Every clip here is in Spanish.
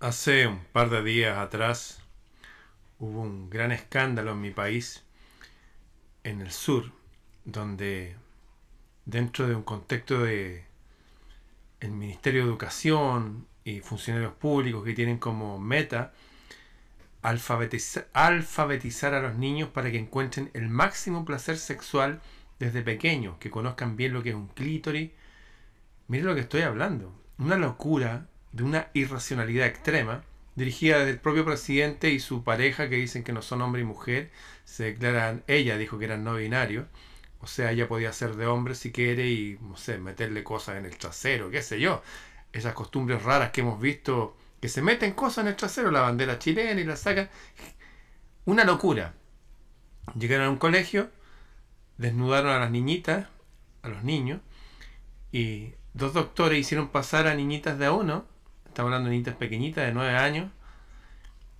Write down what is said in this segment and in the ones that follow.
Hace un par de días atrás hubo un gran escándalo en mi país, en el sur, donde dentro de un contexto de el Ministerio de Educación y funcionarios públicos que tienen como meta alfabetizar, a los niños para que encuentren el máximo placer sexual desde pequeños, que conozcan bien lo que es un clítoris. Miren lo que estoy hablando. Una locura de una irracionalidad extrema, dirigida del propio presidente y su pareja que dicen que no son hombre y mujer, se declaran, ella dijo que eran no binarios, o sea, ella podía ser de hombre si quiere y, no sé, meterle cosas en el trasero, qué sé yo. Esas costumbres raras que hemos visto, que se meten cosas en el trasero, la bandera chilena y la sacan. Una locura. Llegaron a un colegio, desnudaron a las niñitas, a los niños, y dos doctores hicieron pasar a niñitas de a uno estamos hablando de niñitas pequeñitas de 9 años,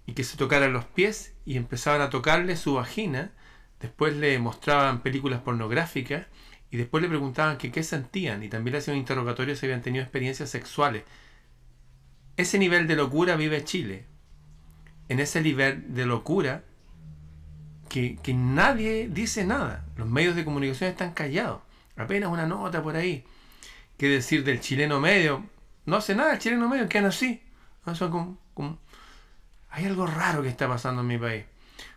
y que se tocaran los pies y empezaban a tocarle su vagina, después le mostraban películas pornográficas y después le preguntaban qué sentían y también le hacían interrogatorios si habían tenido experiencias sexuales. Ese nivel de locura vive Chile. En ese nivel de locura que, que nadie dice nada. Los medios de comunicación están callados. Apenas una nota por ahí. ¿Qué decir del chileno medio? No hace nada el chileno medio, quedan así. Hay algo raro que está pasando en mi país.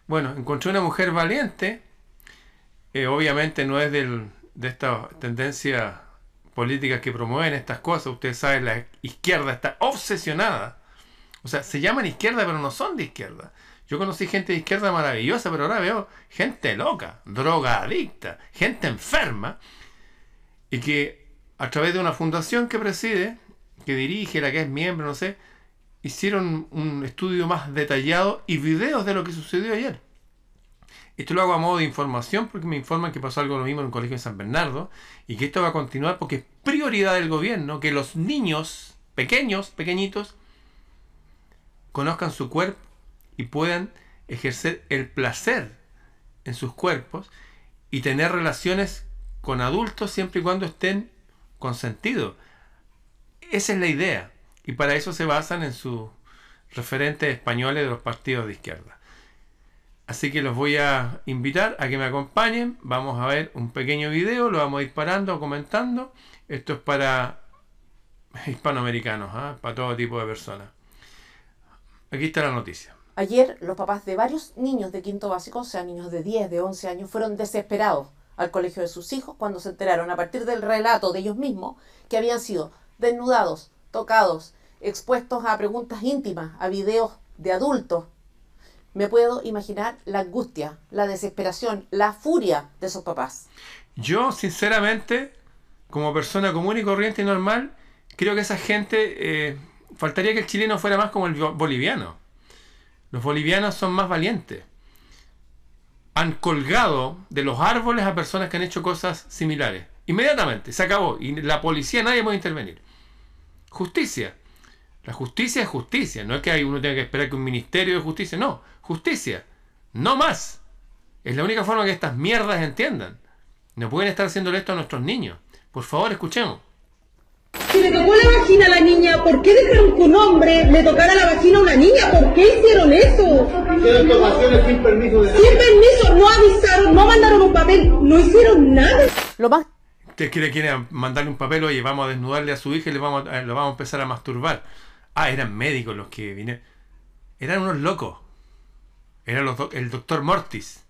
Bueno, encontré una mujer valiente. Eh, obviamente no es del, de esta tendencia políticas que promueven estas cosas. Ustedes saben, la izquierda está obsesionada. O sea, se llaman izquierda, pero no son de izquierda. Yo conocí gente de izquierda maravillosa, pero ahora veo gente loca, drogadicta, gente enferma, y que a través de una fundación que preside, que dirige, la que es miembro, no sé, hicieron un estudio más detallado y videos de lo que sucedió ayer. Esto lo hago a modo de información porque me informan que pasó algo lo mismo en un colegio de San Bernardo y que esto va a continuar porque es prioridad del gobierno que los niños pequeños, pequeñitos, conozcan su cuerpo y puedan ejercer el placer en sus cuerpos y tener relaciones con adultos siempre y cuando estén consentidos. Esa es la idea. Y para eso se basan en sus referentes españoles de los partidos de izquierda. Así que los voy a invitar a que me acompañen. Vamos a ver un pequeño video, lo vamos a ir parando, comentando. Esto es para hispanoamericanos, ¿ah? para todo tipo de personas. Aquí está la noticia. Ayer los papás de varios niños de quinto básico, o sea, niños de 10, de 11 años, fueron desesperados al colegio de sus hijos cuando se enteraron a partir del relato de ellos mismos que habían sido desnudados, tocados, expuestos a preguntas íntimas, a videos de adultos. Me puedo imaginar la angustia, la desesperación, la furia de esos papás. Yo, sinceramente, como persona común y corriente y normal, creo que esa gente, eh, faltaría que el chileno fuera más como el boliviano. Los bolivianos son más valientes. Han colgado de los árboles a personas que han hecho cosas similares. Inmediatamente, se acabó. Y la policía, nadie puede intervenir. Justicia. La justicia es justicia. No es que uno tenga que esperar que un ministerio de justicia. No, justicia. No más. Es la única forma que estas mierdas entiendan. No pueden estar haciéndole esto a nuestros niños. Por favor, escuchemos. Si le tocó la vagina a la niña, ¿por qué dejaron que un hombre le tocara la vagina a una niña? ¿Por qué hicieron eso? Hicieron tomaciones sin permiso de Sin permiso, no avisaron, no mandaron un papel, no hicieron nada. Lo más Usted quiere, quiere mandarle un papel, oye, vamos a desnudarle a su hija y le vamos a, lo vamos a empezar a masturbar. Ah, eran médicos los que vinieron. Eran unos locos. Era el doctor Mortis.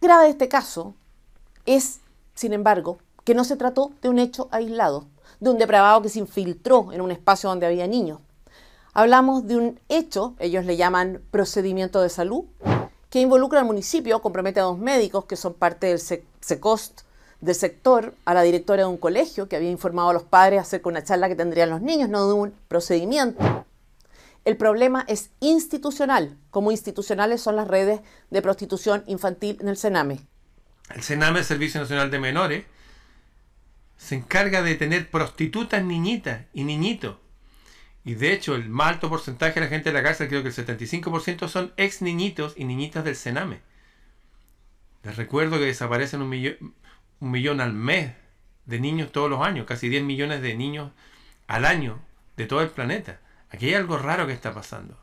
grave de este caso es, sin embargo, que no se trató de un hecho aislado, de un depravado que se infiltró en un espacio donde había niños. Hablamos de un hecho, ellos le llaman procedimiento de salud, que involucra al municipio, compromete a dos médicos que son parte del SECOST del sector a la directora de un colegio que había informado a los padres acerca de una charla que tendrían los niños, no de un procedimiento. El problema es institucional, como institucionales son las redes de prostitución infantil en el Sename. El Sename, Servicio Nacional de Menores, se encarga de tener prostitutas niñitas y niñitos. Y de hecho, el más alto porcentaje de la gente de la cárcel, creo que el 75% son ex niñitos y niñitas del Sename. Les recuerdo que desaparecen un millón, un millón al mes de niños todos los años, casi 10 millones de niños al año de todo el planeta. Aquí hay algo raro que está pasando.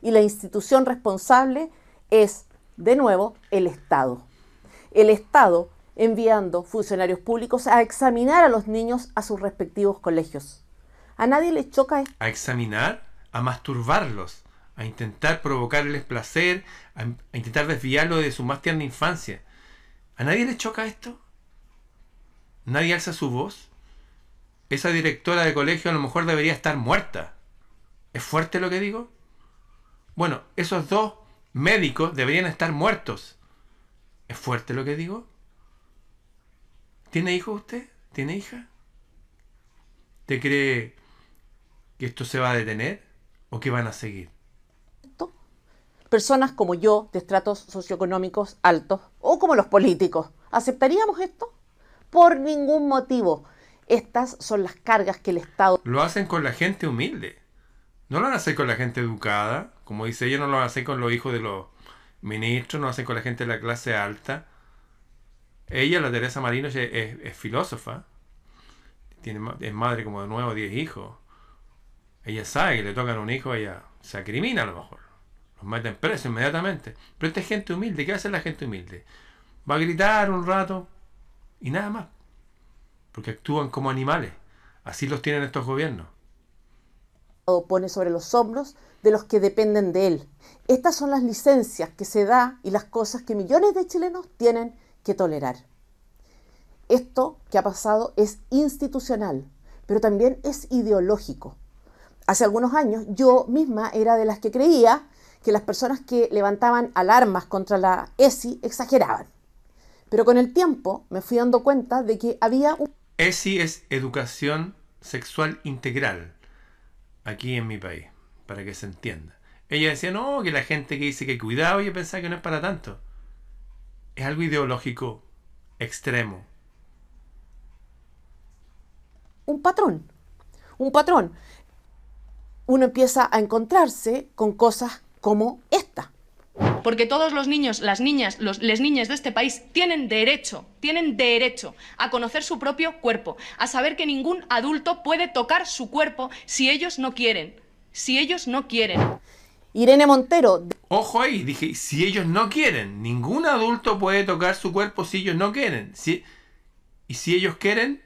Y la institución responsable es, de nuevo, el Estado. El Estado enviando funcionarios públicos a examinar a los niños a sus respectivos colegios. A nadie le choca ¿A examinar? A masturbarlos, a intentar provocarles placer, a, a intentar desviarlo de su más tierna infancia. ¿A nadie le choca esto? ¿Nadie alza su voz? Esa directora de colegio a lo mejor debería estar muerta. ¿Es fuerte lo que digo? Bueno, esos dos médicos deberían estar muertos. ¿Es fuerte lo que digo? ¿Tiene hijo usted? ¿Tiene hija? ¿Te cree que esto se va a detener o que van a seguir? Personas como yo, de estratos socioeconómicos altos, o como los políticos, ¿aceptaríamos esto? Por ningún motivo. Estas son las cargas que el Estado... Lo hacen con la gente humilde. No lo van a hacer con la gente educada. Como dice ella, no lo hacer con los hijos de los ministros, no lo hacen con la gente de la clase alta. Ella, la Teresa Marino, es, filósofa. Tiene, es madre como de nuevo 10 hijos. Ella sabe que le tocan un hijo, ella se acrimina a lo mejor. Los meten preso inmediatamente. Pero esta es gente humilde. ¿Qué hacer la gente humilde? Va a gritar un rato y nada más. Porque actúan como animales. Así los tienen estos gobiernos. Pone sobre los hombros de los que dependen de él. Estas son las licencias que se da y las cosas que millones de chilenos tienen que tolerar. Esto que ha pasado es institucional, pero también es ideológico. Hace algunos años yo misma era de las que creía que las personas que levantaban alarmas contra la ESI exageraban. Pero con el tiempo me fui dando cuenta de que había un... ESI es Educación Sexual Integral, aquí en mi país, para que se entienda. Ella decía, no, que la gente que dice que cuidado, yo pensaba que no es para tanto es algo ideológico extremo. Un patrón, un patrón. Uno empieza a encontrarse con cosas como esta. Porque todos los niños, las niñas, los, las niñas de este país tienen derecho, tienen derecho a conocer su propio cuerpo, a saber que ningún adulto puede tocar su cuerpo si ellos no quieren, si ellos no quieren. Irene Montero. Ojo ahí, dije, si ellos no quieren, ningún adulto puede tocar su cuerpo si ellos no quieren. Si, y si ellos quieren,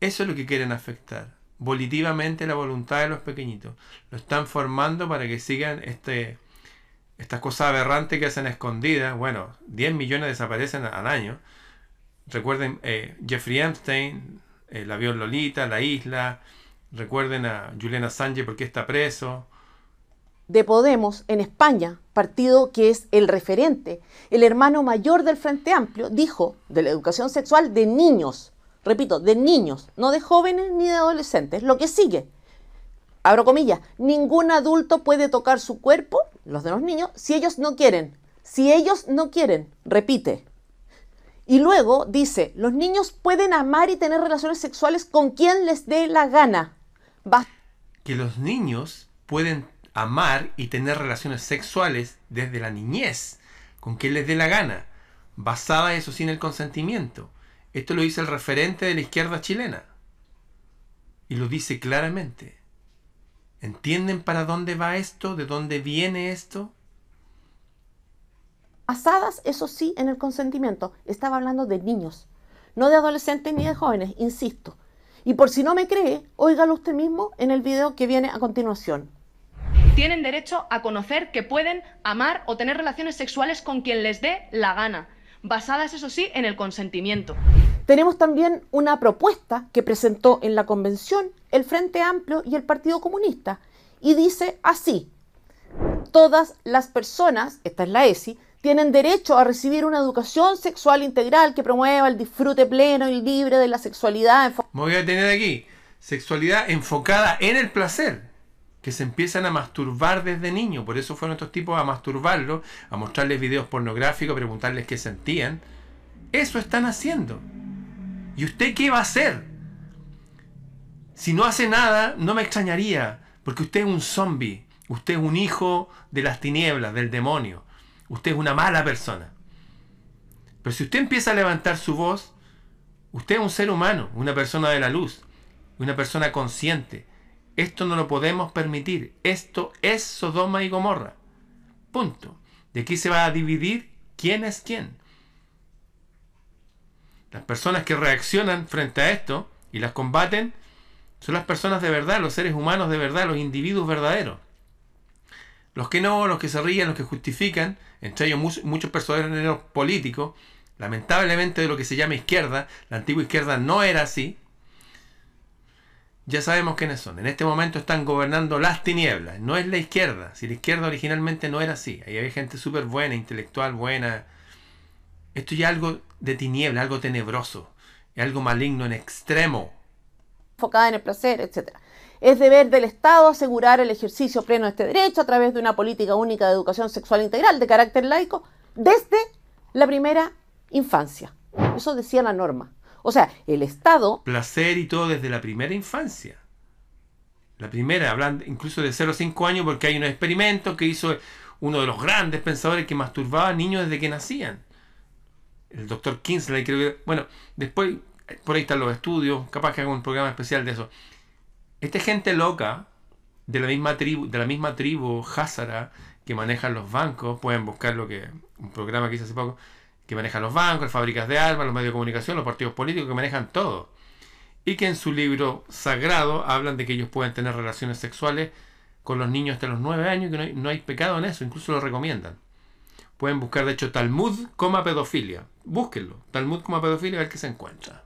eso es lo que quieren afectar. Volitivamente la voluntad de los pequeñitos. Lo están formando para que sigan este, estas cosas aberrantes que hacen escondidas. Bueno, 10 millones desaparecen al año. Recuerden eh, Jeffrey Epstein, el avión Lolita, la isla. Recuerden a Julian Assange porque está preso de Podemos en España, partido que es el referente, el hermano mayor del Frente Amplio, dijo de la educación sexual de niños, repito, de niños, no de jóvenes ni de adolescentes, lo que sigue. Abro comillas, ningún adulto puede tocar su cuerpo, los de los niños, si ellos no quieren. Si ellos no quieren, repite. Y luego dice, los niños pueden amar y tener relaciones sexuales con quien les dé la gana. que los niños pueden amar y tener relaciones sexuales desde la niñez, con quien les dé la gana, basada eso sin el consentimiento. Esto lo dice el referente de la izquierda chilena. Y lo dice claramente. ¿Entienden para dónde va esto? ¿De dónde viene esto? Basadas, eso sí, en el consentimiento. Estaba hablando de niños, no de adolescentes ni de jóvenes, insisto. Y por si no me cree, óigalo usted mismo en el video que viene a continuación tienen derecho a conocer que pueden amar o tener relaciones sexuales con quien les dé la gana, basadas, eso sí, en el consentimiento. Tenemos también una propuesta que presentó en la convención el Frente Amplio y el Partido Comunista, y dice así, todas las personas, esta es la ESI, tienen derecho a recibir una educación sexual integral que promueva el disfrute pleno y libre de la sexualidad. Me voy a tener aquí, sexualidad enfocada en el placer que se empiezan a masturbar desde niño. Por eso fueron estos tipos a masturbarlo, a mostrarles videos pornográficos, a preguntarles qué sentían. Eso están haciendo. ¿Y usted qué va a hacer? Si no hace nada, no me extrañaría, porque usted es un zombie. Usted es un hijo de las tinieblas, del demonio. Usted es una mala persona. Pero si usted empieza a levantar su voz, usted es un ser humano, una persona de la luz. una persona consciente. Esto no lo podemos permitir. Esto es Sodoma y Gomorra. Punto. De aquí se va a dividir quién es quién. Las personas que reaccionan frente a esto y las combaten son las personas de verdad, los seres humanos de verdad, los individuos verdaderos. Los que no, los que se ríen, los que justifican, entre ellos muchos, muchos personajes políticos, lamentablemente de lo que se llama izquierda, la antigua izquierda no era así, ya sabemos quiénes son. En este momento están gobernando las tinieblas. No es la izquierda. Si la izquierda originalmente no era así. Ahí hay gente súper buena, intelectual buena. Esto ya algo de tiniebla, algo tenebroso. Algo maligno en extremo. Enfocada en el placer, etc. Es deber del Estado asegurar el ejercicio pleno de este derecho a través de una política única de educación sexual integral de carácter laico desde la primera infancia. Eso decía la norma. O sea, el Estado... Placer y todo desde la primera infancia. La primera, hablando incluso de 0 a 5 años, porque hay unos experimentos que hizo uno de los grandes pensadores que masturbaba a niños desde que nacían. El doctor Kinsley, creo que... Bueno, después, por ahí están los estudios, capaz que haga un programa especial de eso. Esta gente loca, de la misma tribu, de la misma tribu Hazara, que manejan los bancos, pueden buscar lo que... un programa que hice hace poco, que manejan los bancos, las fábricas de armas, los medios de comunicación, los partidos políticos, que manejan todo. Y que en su libro sagrado hablan de que ellos pueden tener relaciones sexuales con los niños hasta los 9 años, que no hay, pecado en eso, incluso lo recomiendan. Pueden buscar, de hecho, Talmud, coma pedofilia. Búsquenlo. Talmud, coma pedofilia, a ver qué se encuentra.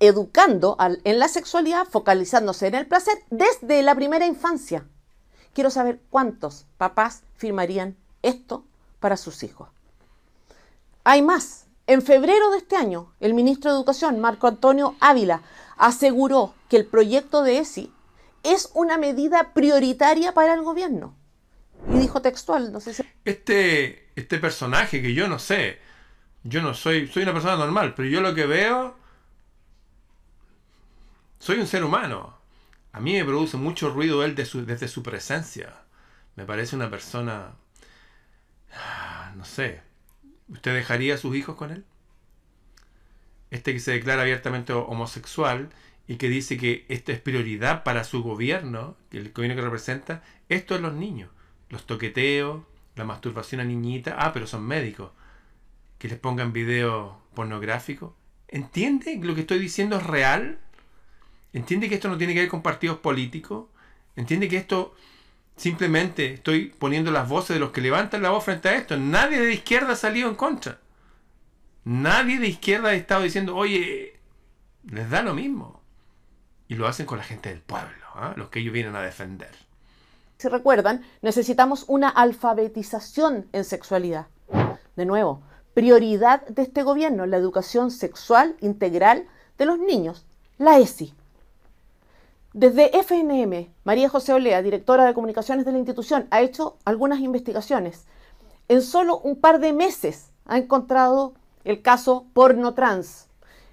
Educando en la sexualidad, focalizándose en el placer desde la primera infancia. Quiero saber cuántos papás firmarían esto para sus hijos. Hay más. En febrero de este año, el ministro de Educación, Marco Antonio Ávila, aseguró que el proyecto de ESI es una medida prioritaria para el gobierno. Y dijo textual, no sé si... Este, este personaje que yo no sé, yo no soy, soy una persona normal, pero yo lo que veo, soy un ser humano. A mí me produce mucho ruido él desde su presencia. Me parece una persona Ah, no sé, ¿usted dejaría a sus hijos con él? Este que se declara abiertamente homosexual y que dice que esto es prioridad para su gobierno, el gobierno que representa, esto es los niños, los toqueteos, la masturbación a niñita, ah, pero son médicos, que les pongan video pornográfico. ¿Entiende lo que estoy diciendo es real? ¿Entiende que esto no tiene que ver con partidos políticos? ¿Entiende que esto Simplemente estoy poniendo las voces de los que levantan la voz frente a esto. Nadie de izquierda ha salido en contra. Nadie de izquierda ha estado diciendo, oye, les da lo mismo. Y lo hacen con la gente del pueblo, ¿ah? los que ellos vienen a defender. Si recuerdan, necesitamos una alfabetización en sexualidad. De nuevo, prioridad de este gobierno, la educación sexual integral de los niños, la ESI. Desde FNM, María José Olea, directora de comunicaciones de la institución, ha hecho algunas investigaciones. En solo un par de meses ha encontrado el caso Porno Trans.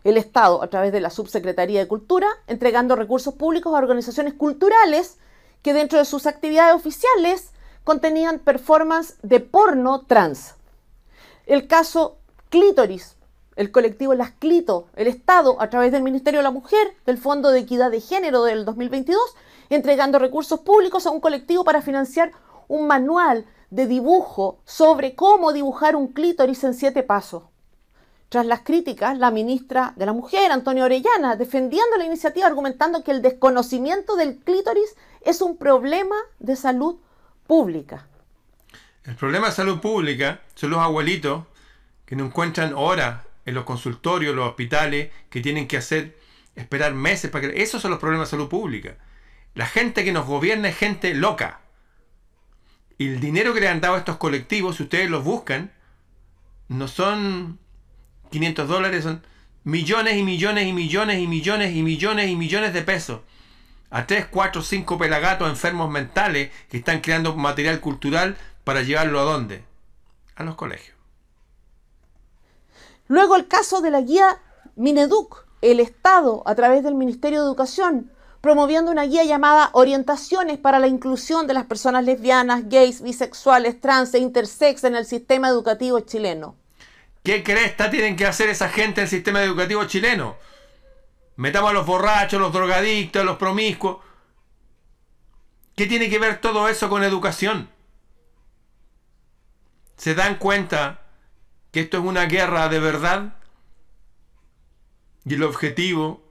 El Estado, a través de la Subsecretaría de Cultura, entregando recursos públicos a organizaciones culturales que dentro de sus actividades oficiales contenían performance de porno trans. El caso Clítoris, el colectivo Las Clito, el Estado, a través del Ministerio de la Mujer, del Fondo de Equidad de Género del 2022, entregando recursos públicos a un colectivo para financiar un manual de dibujo sobre cómo dibujar un clítoris en siete pasos. Tras las críticas, la ministra de la Mujer, Antonio Orellana, defendiendo la iniciativa, argumentando que el desconocimiento del clítoris es un problema de salud pública. El problema de salud pública son los abuelitos que no encuentran horas en los consultorios, los hospitales, que tienen que hacer, esperar meses para que... Esos son los problemas de salud pública. La gente que nos gobierna es gente loca. Y el dinero que le han dado a estos colectivos, si ustedes los buscan, no son 500 dólares, son millones y millones y millones y millones y millones y millones de pesos. A 3, 4, 5 pelagatos enfermos mentales que están creando material cultural para llevarlo a dónde? A los colegios. Luego el caso de la guía Mineduc, el Estado, a través del Ministerio de Educación, promoviendo una guía llamada Orientaciones para la inclusión de las personas lesbianas, gays, bisexuales, trans e intersex en el sistema educativo chileno. ¿Qué cresta tienen que hacer esa gente en el sistema educativo chileno? Metamos a los borrachos, los drogadictos, los promiscuos. ¿Qué tiene que ver todo eso con educación? ¿Se dan cuenta que esto es una guerra de verdad? Y el objetivo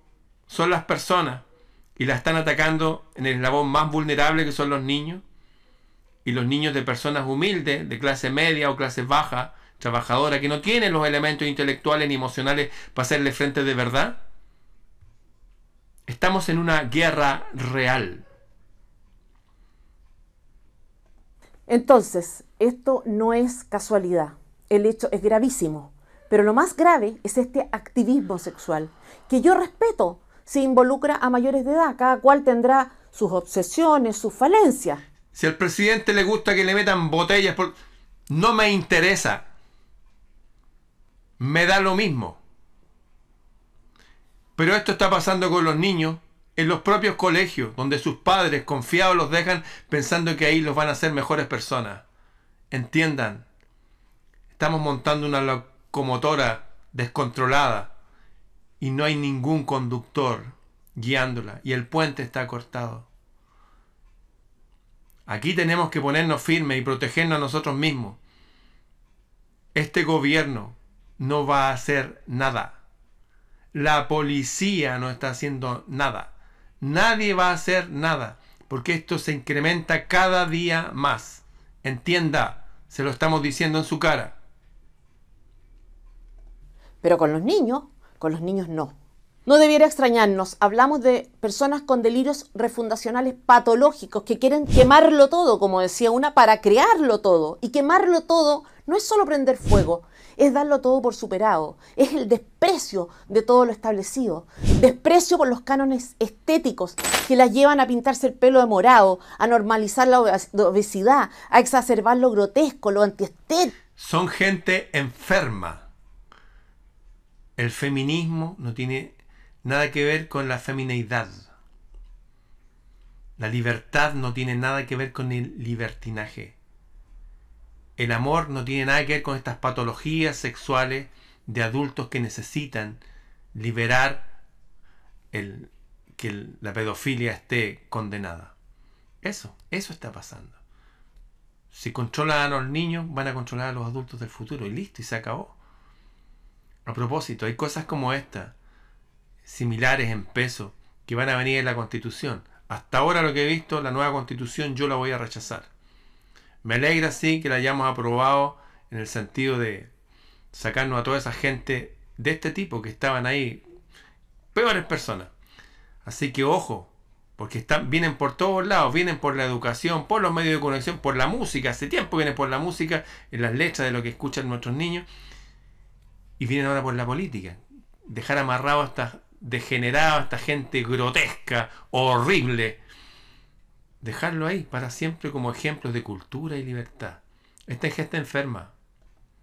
son las personas y la están atacando en el eslabón más vulnerable que son los niños y los niños de personas humildes, de clase media o clase baja, trabajadora, que no tienen los elementos intelectuales ni emocionales para hacerle frente de verdad. Estamos en una guerra real. Entonces, esto no es casualidad. El hecho es gravísimo. Pero lo más grave es este activismo sexual, que yo respeto si involucra a mayores de edad. Cada cual tendrá sus obsesiones, sus falencias. Si al presidente le gusta que le metan botellas, por... no me interesa. Me da lo mismo. Pero esto está pasando con los niños en los propios colegios, donde sus padres confiados los dejan pensando que ahí los van a hacer mejores personas. Entiendan, estamos montando una locomotora descontrolada y no hay ningún conductor guiándola y el puente está cortado. Aquí tenemos que ponernos firmes y protegernos a nosotros mismos. Este gobierno no va a hacer nada. La policía no está haciendo nada. Nadie va a hacer nada. Porque esto se incrementa cada día más. Entienda, se lo estamos diciendo en su cara. Pero con los niños, con los niños no. No debiera extrañarnos, hablamos de personas con delirios refundacionales patológicos que quieren quemarlo todo, como decía una, para crearlo todo. Y quemarlo todo no es solo prender fuego, es darlo todo por superado, es el desprecio de todo lo establecido, desprecio por los cánones estéticos que las llevan a pintarse el pelo de morado, a normalizar la obesidad, a exacerbar lo grotesco, lo antiestético. Son gente enferma. El feminismo no tiene nada que ver con la femineidad. La libertad no tiene nada que ver con el libertinaje. El amor no tiene nada que ver con estas patologías sexuales de adultos que necesitan liberar el, que la pedofilia esté condenada. Eso, eso está pasando. Si controlan a los niños, van a controlar a los adultos del futuro y listo, y se acabó. A propósito, hay cosas como esta similares en peso que van a venir en la constitución. Hasta ahora lo que he visto, la nueva constitución yo la voy a rechazar. Me alegra sí que la hayamos aprobado en el sentido de sacarnos a toda esa gente de este tipo que estaban ahí, peores personas. Así que ojo, porque están, vienen por todos lados, vienen por la educación, por los medios de conexión, por la música, hace tiempo vienen por la música, en las letras de lo que escuchan nuestros niños, y vienen ahora por la política. Dejar amarrado a estas degenerado, esta gente grotesca, horrible. Dejarlo ahí para siempre como ejemplo de cultura y libertad. Esta gente enferma.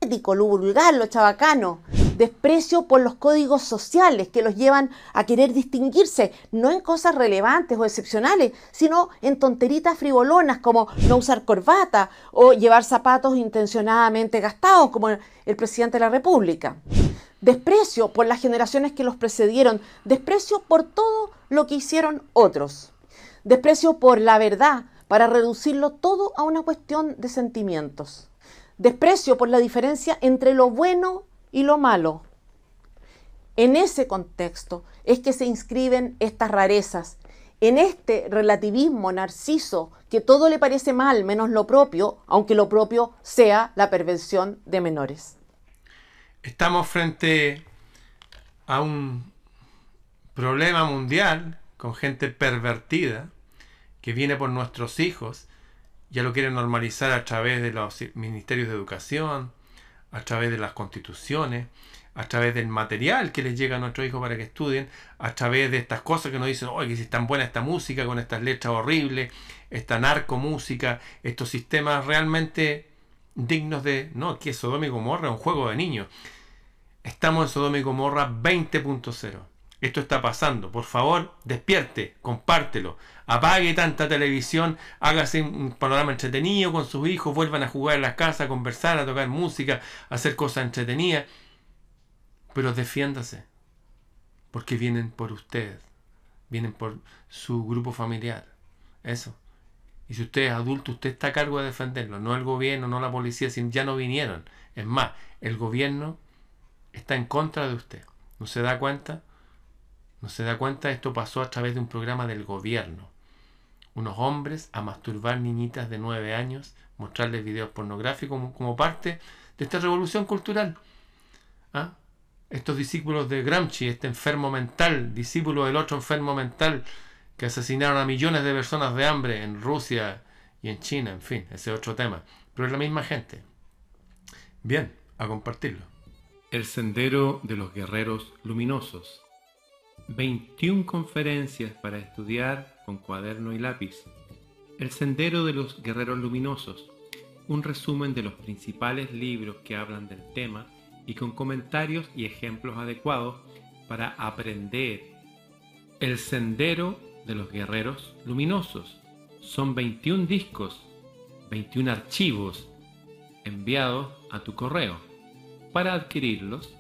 Lo vulgar, lo chabacano, desprecio por los códigos sociales que los llevan a querer distinguirse, no en cosas relevantes o excepcionales, sino en tonteritas frivolonas como no usar corbata o llevar zapatos intencionadamente gastados como el presidente de la República desprecio por las generaciones que los precedieron, desprecio por todo lo que hicieron otros, desprecio por la verdad para reducirlo todo a una cuestión de sentimientos, desprecio por la diferencia entre lo bueno y lo malo. En ese contexto es que se inscriben estas rarezas, en este relativismo narciso que todo le parece mal menos lo propio, aunque lo propio sea la perversión de menores. Estamos frente a un problema mundial con gente pervertida que viene por nuestros hijos, ya lo quieren normalizar a través de los ministerios de educación, a través de las constituciones, a través del material que les llega a nuestros hijos para que estudien, a través de estas cosas que nos dicen, oye, que si es tan buena esta música, con estas letras horribles, esta narcomúsica, estos sistemas realmente dignos de, no, que Sodoma y Gomorra es un juego de niños. Estamos en Sodoma y Gomorra 20.0. Esto está pasando. Por favor, despierte, compártelo. Apague tanta televisión, hágase un panorama entretenido con sus hijos, vuelvan a jugar en la casa, a conversar, a tocar música, a hacer cosas entretenidas. Pero defiéndase. porque vienen por usted, vienen por su grupo familiar. Eso. Y si usted es adulto, usted está a cargo de defenderlo, no el gobierno, no la policía, si ya no vinieron. Es más, el gobierno está en contra de usted. ¿No se da cuenta? ¿No se da cuenta? Esto pasó a través de un programa del gobierno. Unos hombres a masturbar niñitas de 9 años, mostrarles videos pornográficos como, como parte de esta revolución cultural. ¿Ah? Estos discípulos de Gramsci, este enfermo mental, discípulo del otro enfermo mental, que asesinaron a millones de personas de hambre en Rusia y en China, en fin, ese es otro tema. Pero es la misma gente. Bien, a compartirlo. El Sendero de los Guerreros Luminosos. 21 conferencias para estudiar con cuaderno y lápiz. El Sendero de los Guerreros Luminosos. Un resumen de los principales libros que hablan del tema y con comentarios y ejemplos adecuados para aprender. El Sendero de los Guerreros Luminosos. Son 21 discos, 21 archivos enviados a tu correo. Para adquirirlos,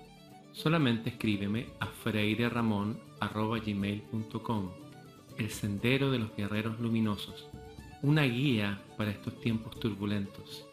solamente escríbeme a freireramon.gmail.com El Sendero de los Guerreros Luminosos. Una guía para estos tiempos turbulentos.